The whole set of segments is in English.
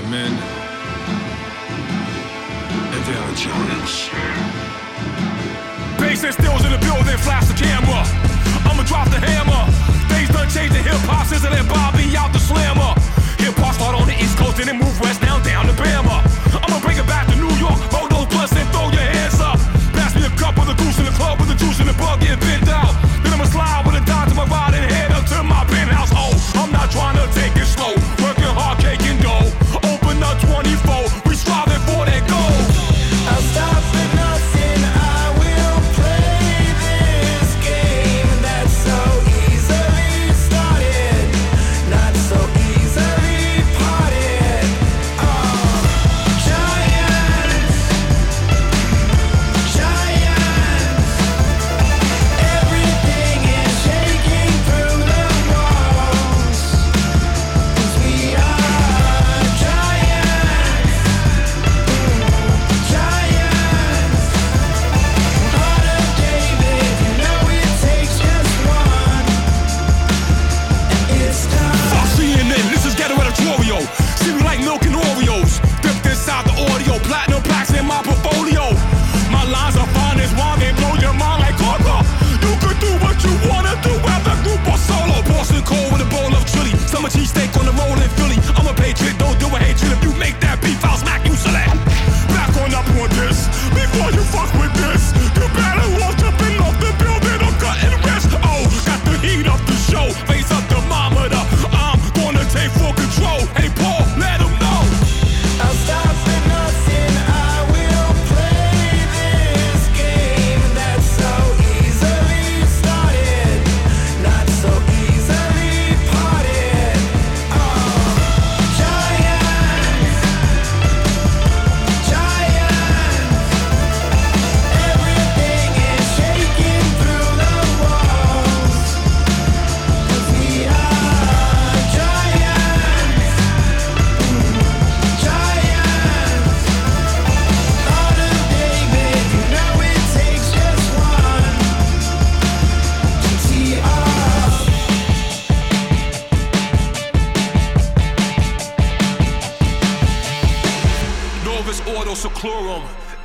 are men and they are giants. Bass and stills in the building, flash the camera. I'ma drop the hammer. Things done changed in hip hop since then Bobby out the slammer. Hip hop start on the East Coast and then move west Now down to Bama. I'ma bring it back to New York, roll those blunts and throw your hands up. Pass me a cup of the goose in the club with the juice and the bug getting bent out.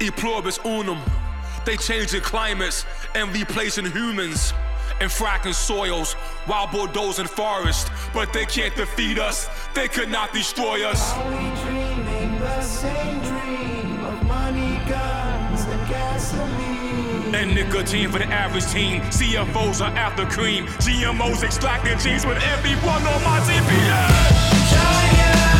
E pluribus unum. They change the climates and replacing humans and fracking soils while bulldozing forests. But they can't defeat us, they could not destroy us. Are we dreaming the same dream of money, guns, and gasoline? And nicotine for the average team, CFOs are after cream. GMOs extracting genes with everyone on my TPS. Giant.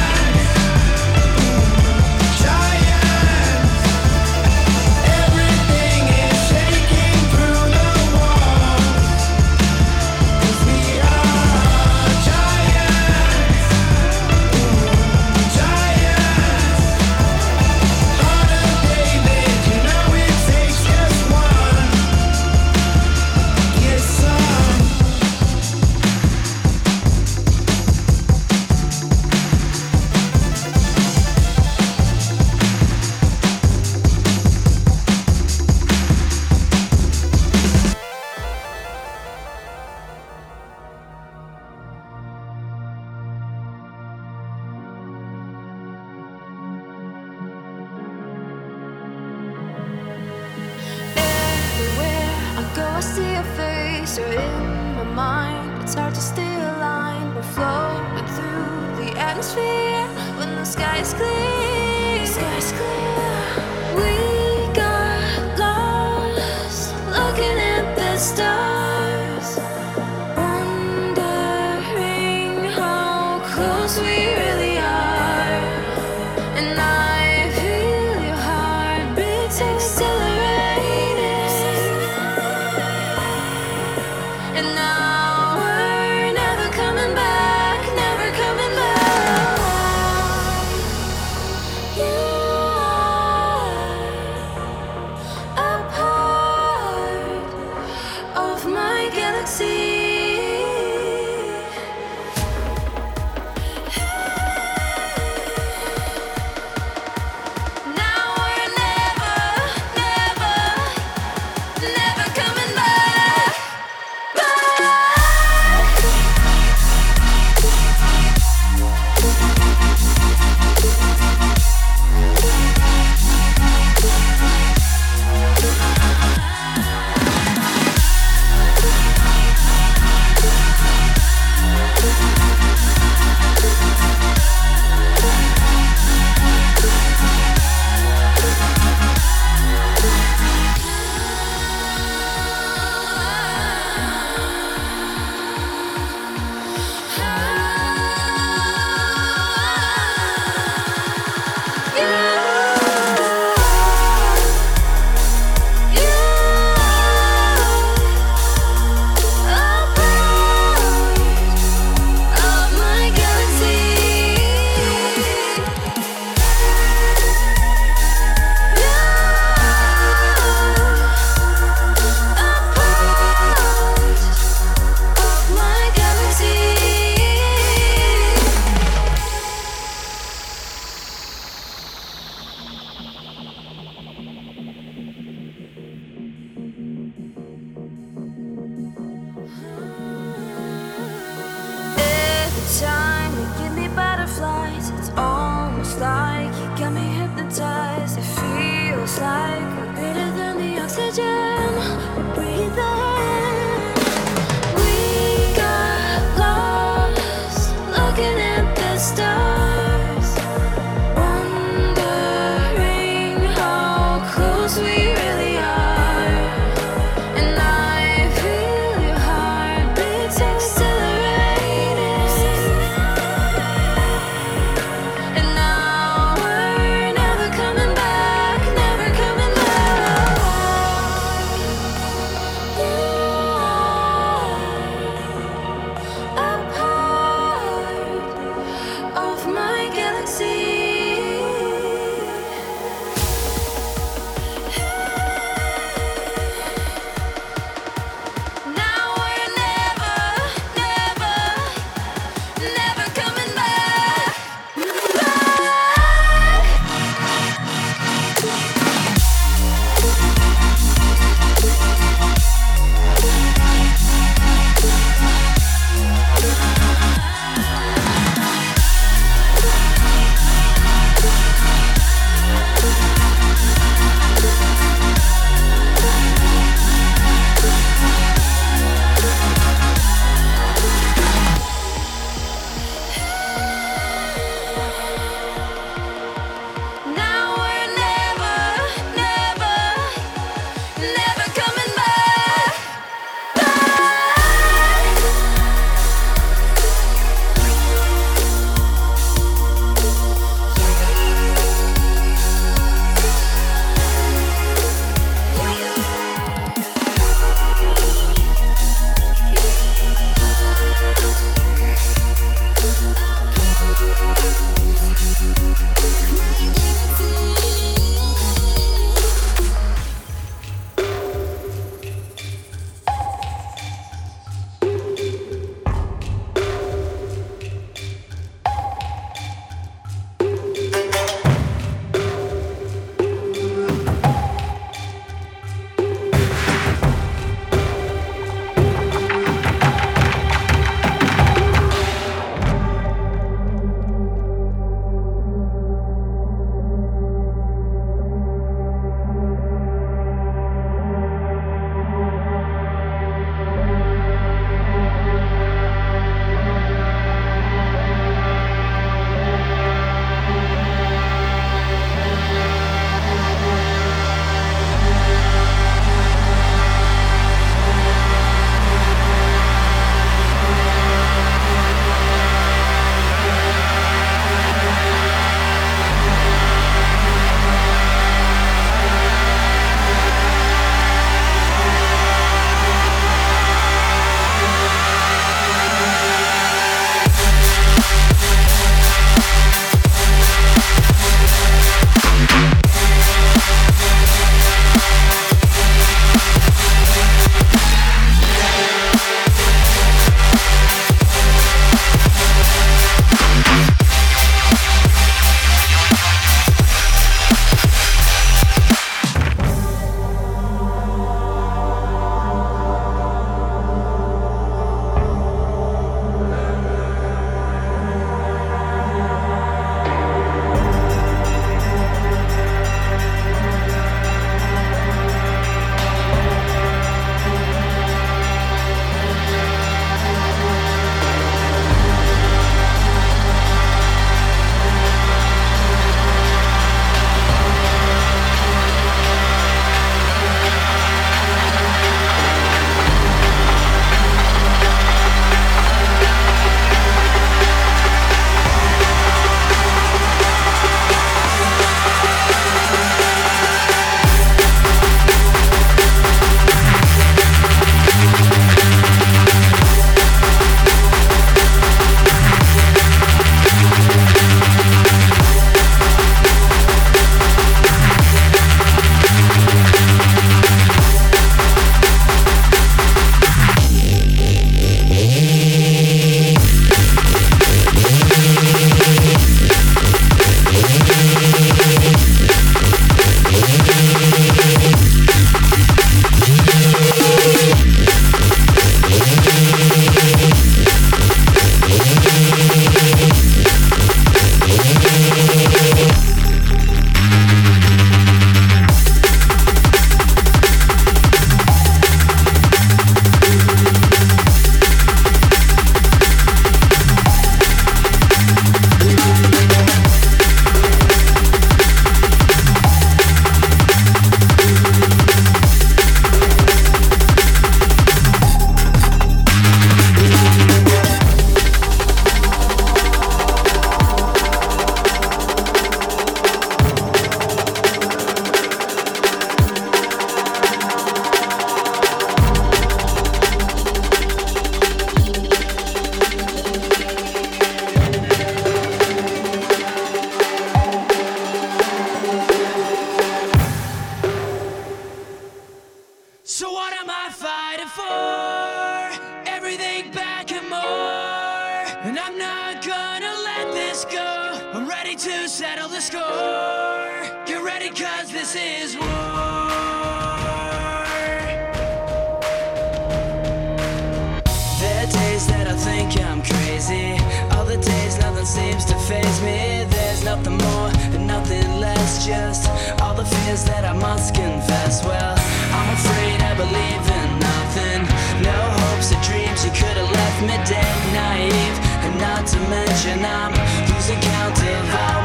Crazy. Other days nothing seems to phase me. There's nothing more and nothing less. Just all the fears that I must confess. Well, I'm afraid I believe in nothing. No hopes or dreams. You could have left me dead naive. And not to mention I'm losing count of all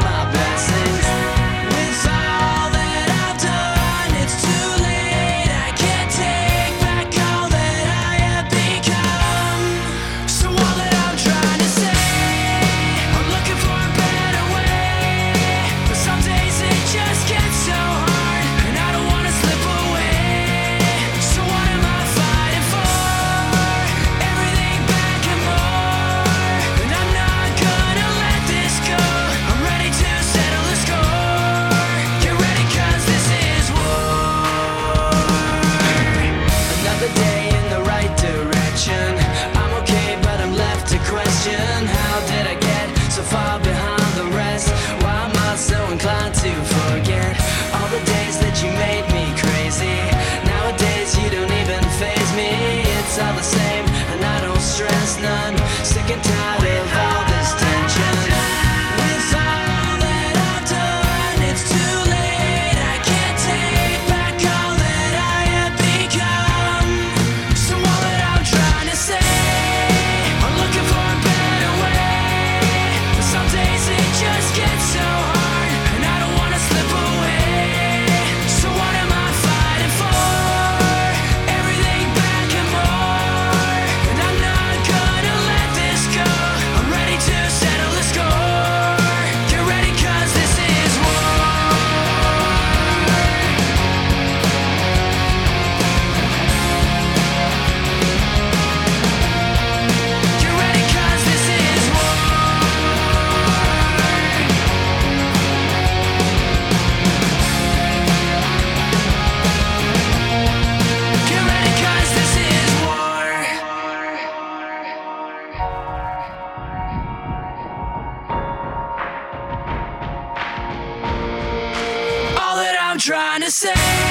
forget. trying to say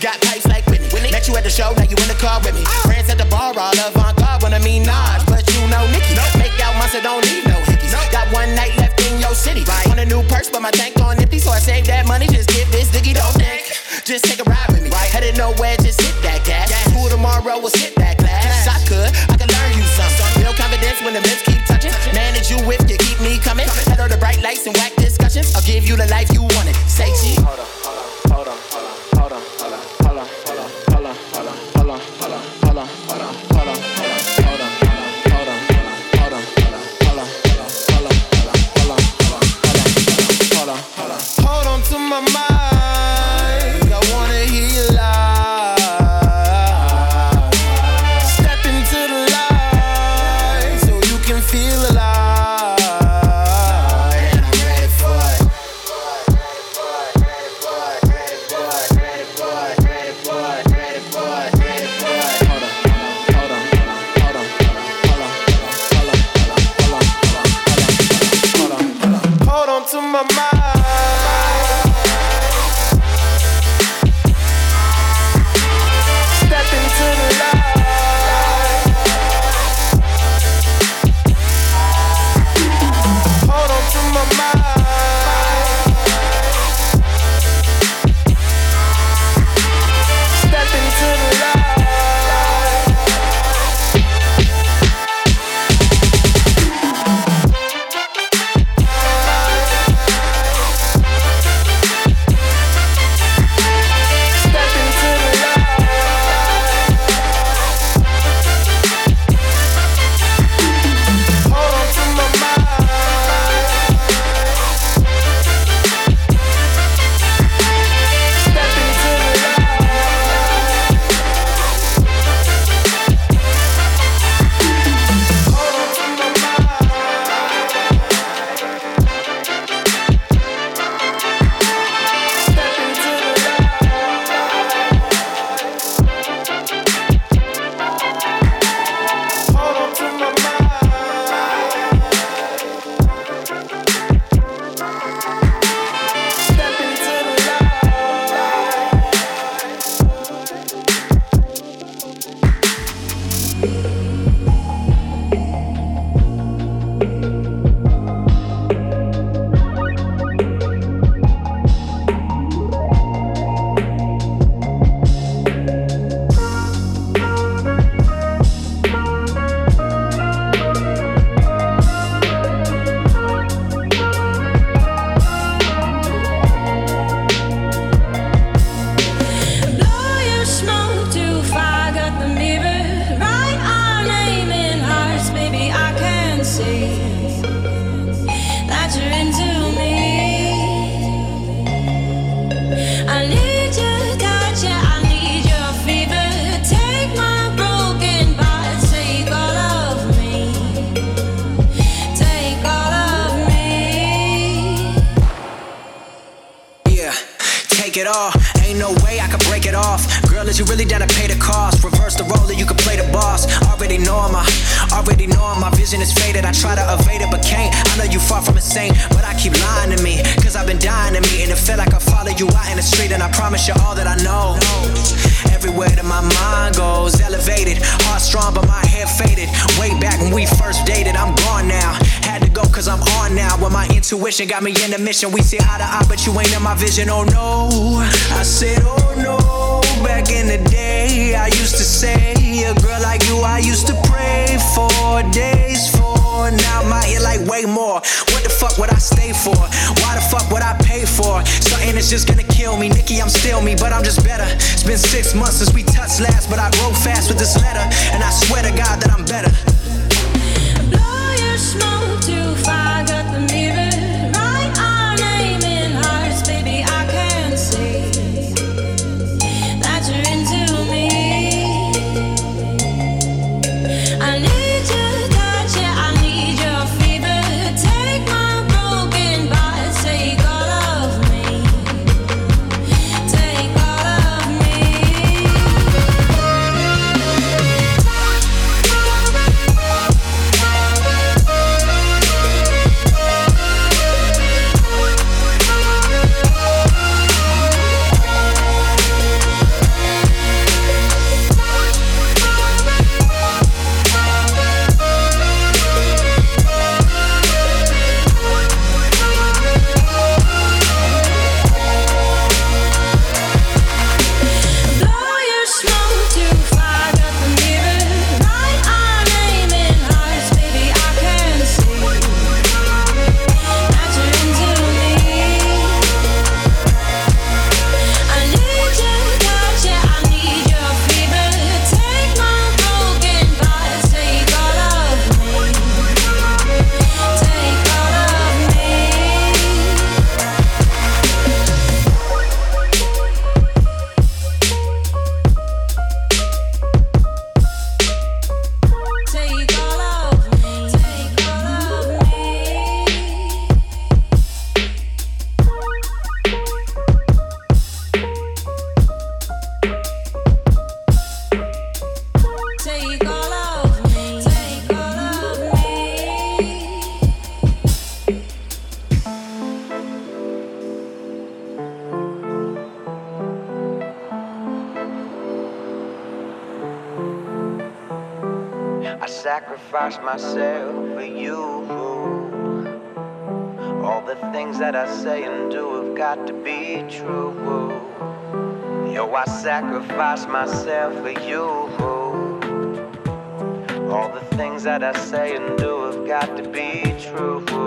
Got pipes like Whitney. Whitney. Met you at the show, now you in the car with me. Friends at the bar, all love on God when I mean Nas, but you know Nicki. Nope. Make out monster, don't leave no hickeys. Nope. Got one night left in your city. Right. Want a new purse, but my tank on empty, so I save that money. Just give this diggy, don't think. Just take a ride with me. Right. Headed nowhere, just hit that gas. gas. Who tomorrow will sit that class? Yes. I could, I could learn you something. Feel confidence when the myths keep touching. Touchin'. Manage you if you keep me coming. Coming. Head the bright lights and whack discussions. I'll give you the life you wanted. Say cheese got me in the mission. We see eye to eye, but you ain't in my vision. Oh no, I said, oh no. Back in the day, I used to say, a girl like you, I used to pray for days for. Now I'm like way more. What the fuck would I stay for? Why the fuck would I pay for? Something that's just gonna kill me. Nikki, I'm still me, but I'm just better. It's been six months since we touched last, but I grow fast with this letter, and I swear to God that I'm better. Blow your smoke too far, got the mirror. Sacrifice myself for you. All the things that I say and do have got to be true. Yo, I sacrifice myself for you. All the things that I say and do have got to be true.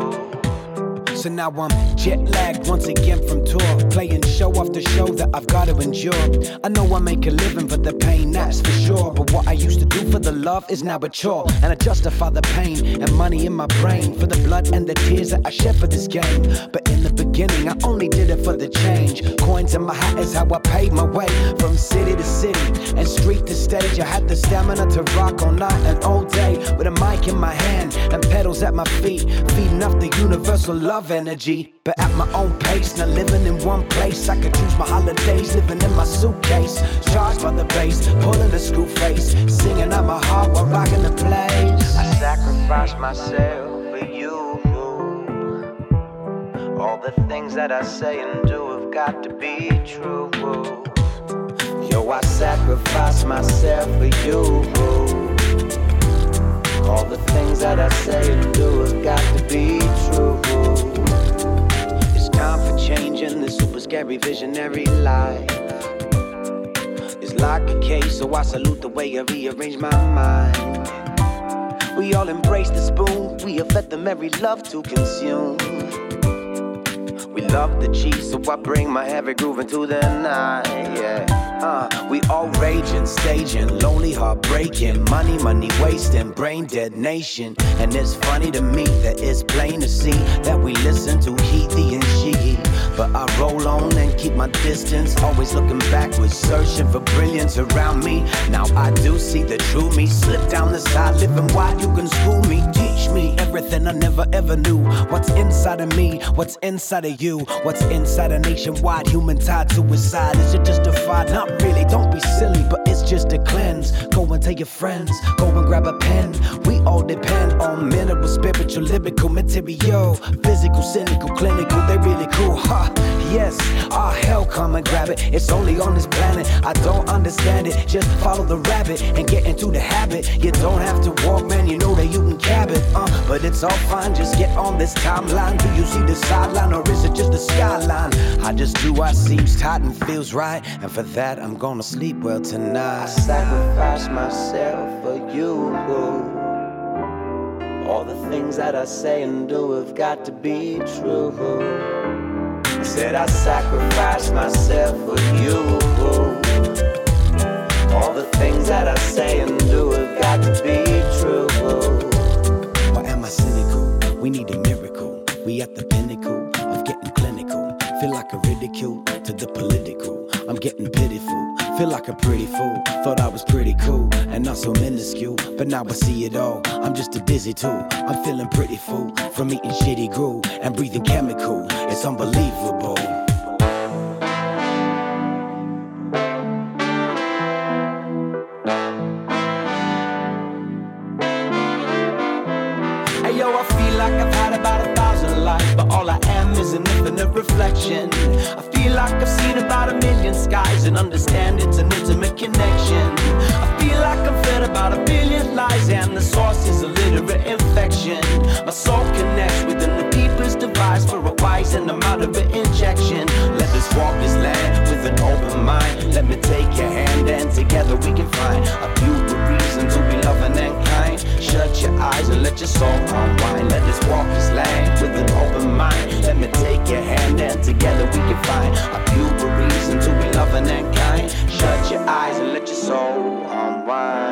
So now I'm jet lagged once again from tour. Playing show after show that I've got to endure. I know I make a living for the pain, that's for sure. But what I used to do for the love is now a chore. And I justify the pain and money in my brain for the blood and the tears that I shed for this game. But beginning, I only did it for the change. Coins in my hat is how I paid my way from city to city and street to stage. I had the stamina to rock all night and all day with a mic in my hand and pedals at my feet, feeding off the universal love energy. But at my own pace, not living in one place. I could choose my holidays, living in my suitcase. Charged by the bass, pulling the screw face, singing out my heart while rocking the place. I sacrifice myself for you. The things that I say and do have got to be true. Yo, I sacrifice myself for you. All the things that I say and do have got to be true. It's time for changing this super scary visionary life. It's like a case, so I salute the way I rearrange my mind. We all embrace the spoon, we have fed them every love to consume. We love the cheese, so I bring my heavy groove into the night. Yeah. Uh, we all raging, staging, lonely, heartbreaking, money, money wasting, brain dead nation. And it's funny to me that it's plain to see that we listen to Heathy and she. But I roll on and keep my distance, always looking backwards, searching for brilliance around me. Now I do see the true me slip down the side, living wide. You can school me, teach me everything I never ever knew. What's inside of me? What's inside of you? What's inside a nationwide human tied to side? Is it justified? Not really. Don't be silly, but just a cleanse. Go and tell your friends. Go and grab a pen. We all depend on mineral, spiritual, lyrical, material, physical, cynical, clinical. They really cool, ha. Yes, ah hell, come and grab it. It's only on this planet. I don't understand it. Just follow the rabbit and get into the habit. You don't have to walk, man. You know that you can cab it, uh. But it's all fine. Just get on this timeline. Do you see the sideline or is it just the skyline? I just do what seems tight and feels right, and for that I'm gonna sleep well I sacrifice myself for you. All the things that I say and do have got to be true. I said I sacrifice myself for you. All the things that I say and do have got to be true. Or am I cynical? We need a miracle. We at the pinnacle of getting clinical. Feel like a ridicule to the political. I'm getting pitiful. Feel like a pretty fool. Thought I was pretty cool and not so minuscule. But now I see it all. I'm just a dizzy tool. I'm feeling pretty full from eating shitty gruel and breathing chemical. It's unbelievable. Hey yo, I feel like I've had about a thousand lives, but all I am is an infinite reflection. I feel like I've seen about a million skies and understand a wise and a moderate injection. Let us walk this land with an open mind. Let me take your hand, and together we can find a beautiful reason to be loving and kind. Shut your eyes and let your soul unwind. Let us walk this land with an open mind. Let me take your hand and together we can find a beautiful reason to be loving and kind. Shut your eyes and let your soul unwind.